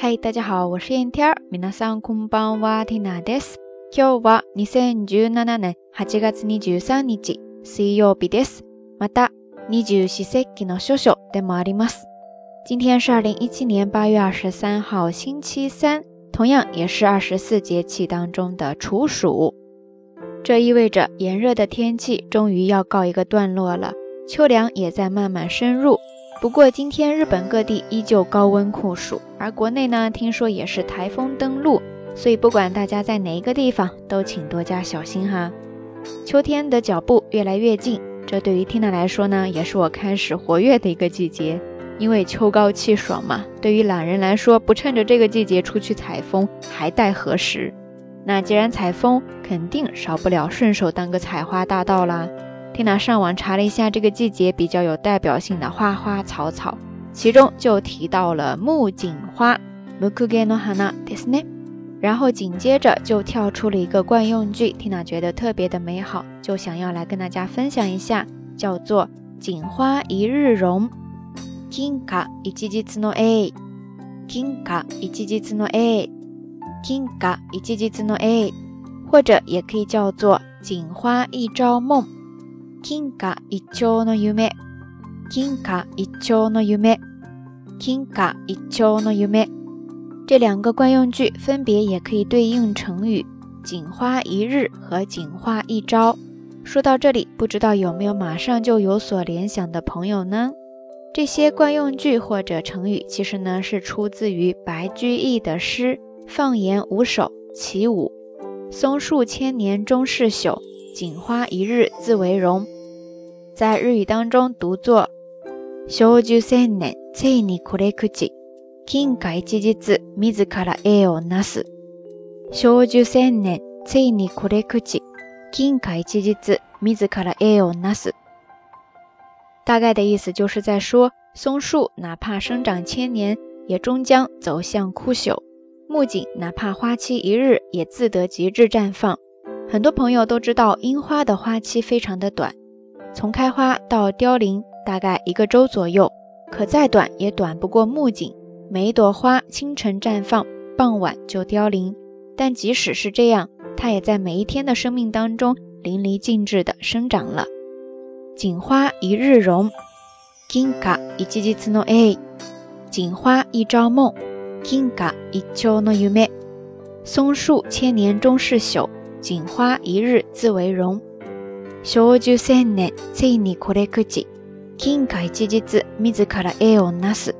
嗨，大家好，我是燕天儿。皆さんこんばんは、ティナです。今日は二千十七年八月二十三日、水曜日です。また、二十四節気の少々でもあります。今天是二零一七年八月二十三号，星期三，同样也是二十四节气当中的处暑。这意味着炎热的天气终于要告一个段落了，秋凉也在慢慢深入。 不过今天日本各地依旧高温酷暑，而国内呢，听说也是台风登陆，所以不管大家在哪一个地方，都请多加小心哈。秋天的脚步越来越近，这对于 Tina 来说呢，也是我开始活跃的一个季节，因为秋高气爽嘛。对于懒人来说，不趁着这个季节出去采风，还待何时？那既然采风，肯定少不了顺手当个采花大盗啦。缇娜上网查了一下这个季节比较有代表性的花花草草，其中就提到了木槿花。然后紧接着就跳出了一个惯用句，缇娜觉得特別的美好，就想要来跟大家分享一下，叫做“锦花一日容”。金卡一季季子のえ，金卡一季季子のえ，金卡一季季子のえ，或者也可以叫做“锦花一朝梦”。 金卡一朝の夢，金卡一朝の夢，金卡一朝の夢。这两个惯用句分别也可以对应成语“锦花一日”和“锦花一朝”。说到这里，不知道有没有马上就有所联想的朋友呢？这些惯用句或者成语，其实呢是出自于白居易的诗《放言五首·其五》：“松树千年终是朽。” 锦花一日自为荣，在日语当中读作“少寿千年ついにこれ口金貨一日自ら絵をなす”。少寿千年ついにこれ口金貨一日自ら絵をなす。大概的意思就是在说，松树哪怕生长千年，也终将走向枯朽；木槿哪怕花期一日，也自得极致绽放。 很多朋友都知道，樱花的花期非常的短，从开花到凋零大概一个周左右，可再短也短不过木槿。每一朵花清晨绽放，傍晚就凋零，但即使是这样，它也在每一天的生命当中淋漓尽致的生长了。锦花一日容，金卡一季季次诺诶，锦花一朝梦，金卡一秋诺优美，松树千年终是朽。锦花一日自为荣，少寿千年ついにこれ口。金貨一日自ら絵をなす。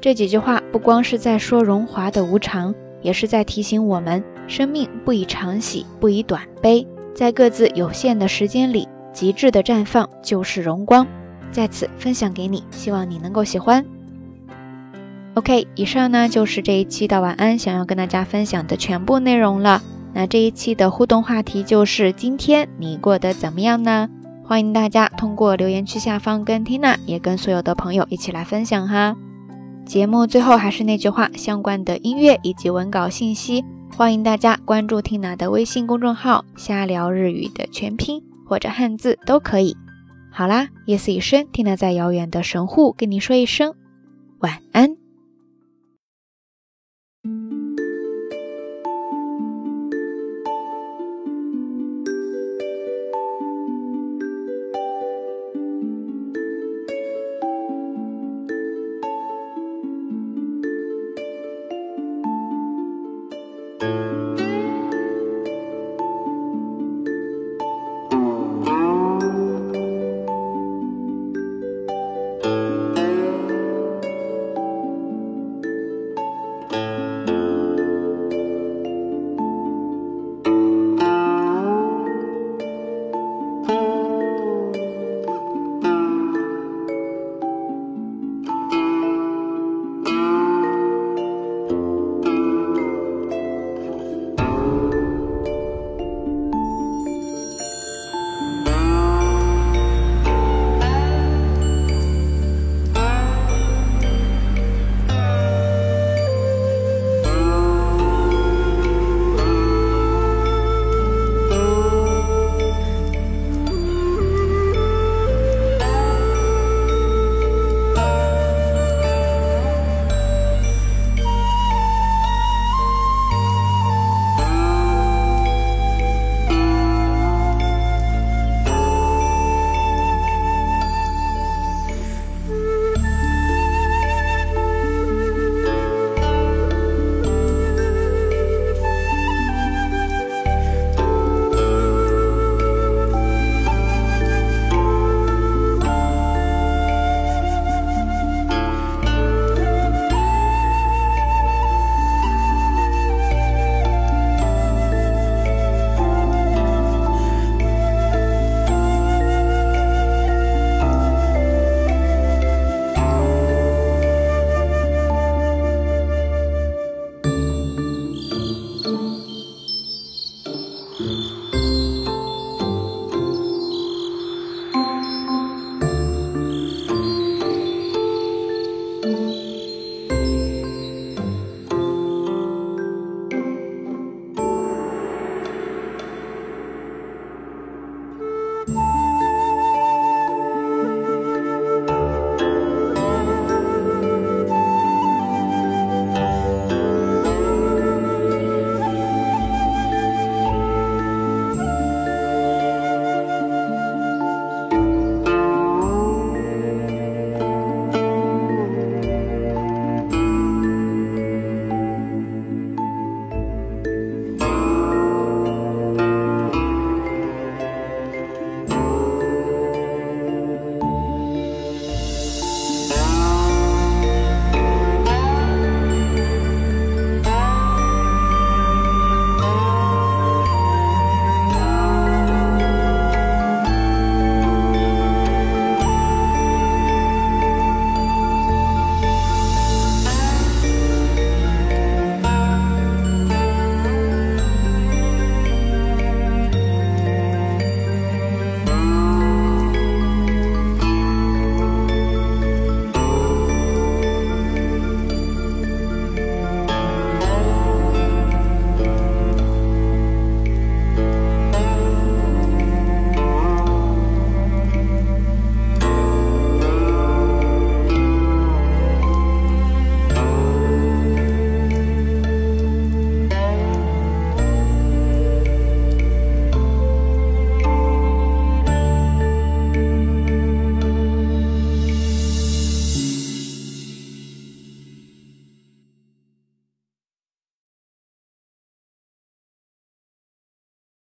这几句话不光是在说荣华的无常，也是在提醒我们，生命不以长喜，不以短悲，在各自有限的时间里，极致的绽放就是荣光。在此分享给你，希望你能够喜欢。OK，以上呢就是这一期的晚安想要跟大家分享的全部内容了。 那这一期的互动话题就是今天你过得怎么样呢？欢迎大家通过留言区下方跟 Tina 也跟所有的朋友一起来分享哈。节目最后还是那句话，相关的音乐以及文稿信息，欢迎大家关注 Tina 的微信公众号“瞎聊日语”的全拼或者汉字都可以。好啦，夜色已深，Tina 在遥远的神户跟你说一声晚安。